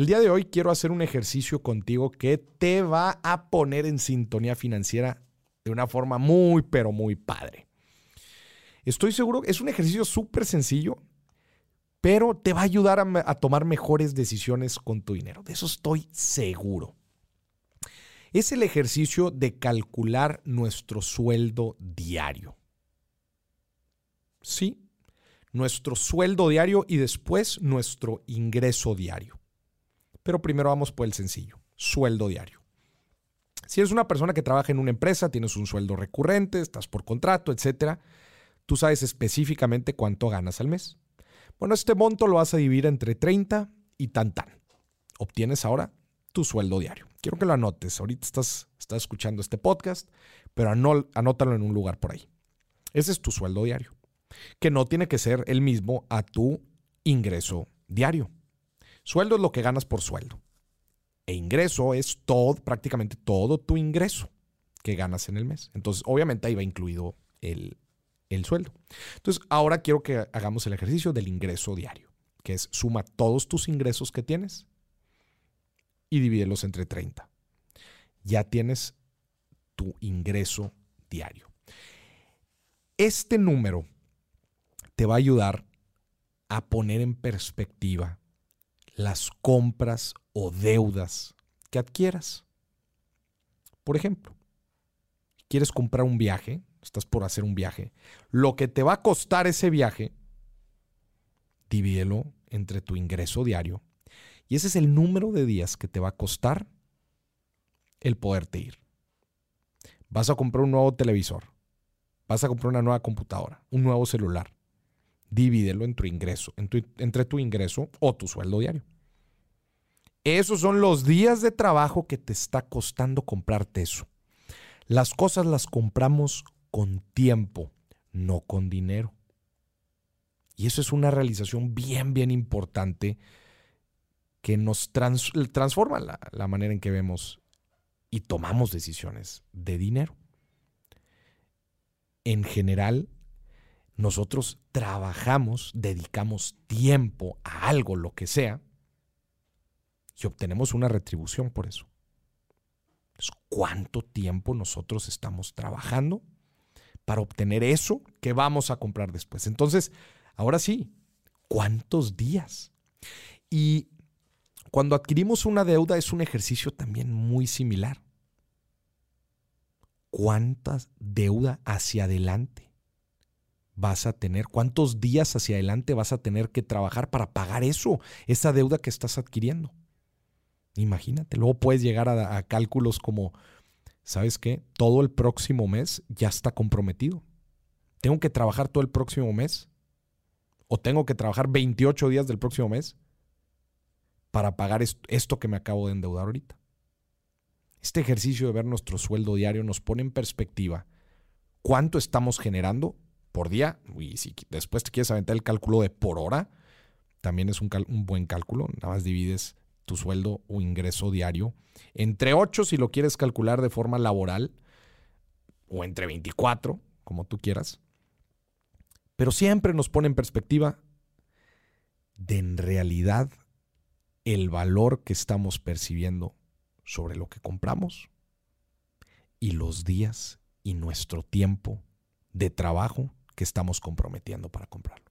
El día de hoy quiero hacer un ejercicio contigo que te va a poner en sintonía financiera de una forma muy, pero muy padre. Estoy seguro que es un ejercicio súper sencillo, pero te va a ayudar a, a, tomar mejores decisiones con tu dinero. De eso estoy seguro. Es el ejercicio de calcular nuestro sueldo diario. Sí, nuestro sueldo diario y después nuestro ingreso diario. Pero primero vamos por el sencillo, sueldo diario. Si eres una persona que trabaja en una empresa, tienes un sueldo recurrente, estás por contrato, etcétera, tú sabes específicamente cuánto ganas al mes. Bueno, este monto lo vas a dividir entre 30 y tan tan. Obtienes ahora tu sueldo diario. Quiero que lo anotes. Ahorita estás, estás escuchando este podcast, pero anótalo en un lugar por ahí. Ese es tu sueldo diario, que no tiene que ser el mismo a tu ingreso diario. Sueldo es lo que ganas por sueldo. E ingreso es todo, prácticamente todo tu ingreso que ganas en el mes. Entonces, obviamente ahí va incluido el, el sueldo. Entonces, ahora quiero que hagamos el ejercicio del ingreso diario, que es suma todos tus ingresos que tienes y divídelos entre 30. Ya tienes tu ingreso diario. Este número te va a ayudar a poner en perspectiva las compras o deudas que adquieras. Por ejemplo, quieres comprar un viaje, estás por hacer un viaje, lo que te va a costar ese viaje, divídelo entre tu ingreso diario y ese es el número de días que te va a costar el poderte ir. Vas a comprar un nuevo televisor, vas a comprar una nueva computadora, un nuevo celular. Divídelo en tu ingreso, entre tu ingreso o tu sueldo diario. Esos son los días de trabajo que te está costando comprarte eso. Las cosas las compramos con tiempo, no con dinero. Y eso es una realización bien, bien importante que nos transforma la, la manera en que vemos y tomamos decisiones de dinero. En general, nosotros trabajamos, dedicamos tiempo a algo, lo que sea, y obtenemos una retribución por eso. ¿Cuánto tiempo nosotros estamos trabajando para obtener eso que vamos a comprar después? Entonces, ahora sí, ¿cuántos días? Y cuando adquirimos una deuda es un ejercicio también muy similar. ¿Cuántas deuda hacia adelante vas a tener? ¿Cuántos días hacia adelante vas a tener que trabajar para pagar eso, esa deuda que estás adquiriendo? Imagínate, luego puedes llegar a, cálculos como, ¿sabes qué? Todo el próximo mes ya está comprometido. ¿Tengo que trabajar todo el próximo mes? ¿O tengo que trabajar 28 días del próximo mes? para pagar esto que me acabo de endeudar ahorita. Este ejercicio de ver nuestro sueldo diario nos pone en perspectiva cuánto estamos generando por día. Y si después te quieres aventar el cálculo de por hora, también es un, un buen cálculo. Nada más divides tu sueldo o ingreso diario entre 8 si lo quieres calcular de forma laboral o entre 24, como tú quieras. Pero siempre nos pone en perspectiva de en realidad el valor que estamos percibiendo sobre lo que compramos y los días y nuestro tiempo de trabajo que estamos comprometiendo para comprarlo.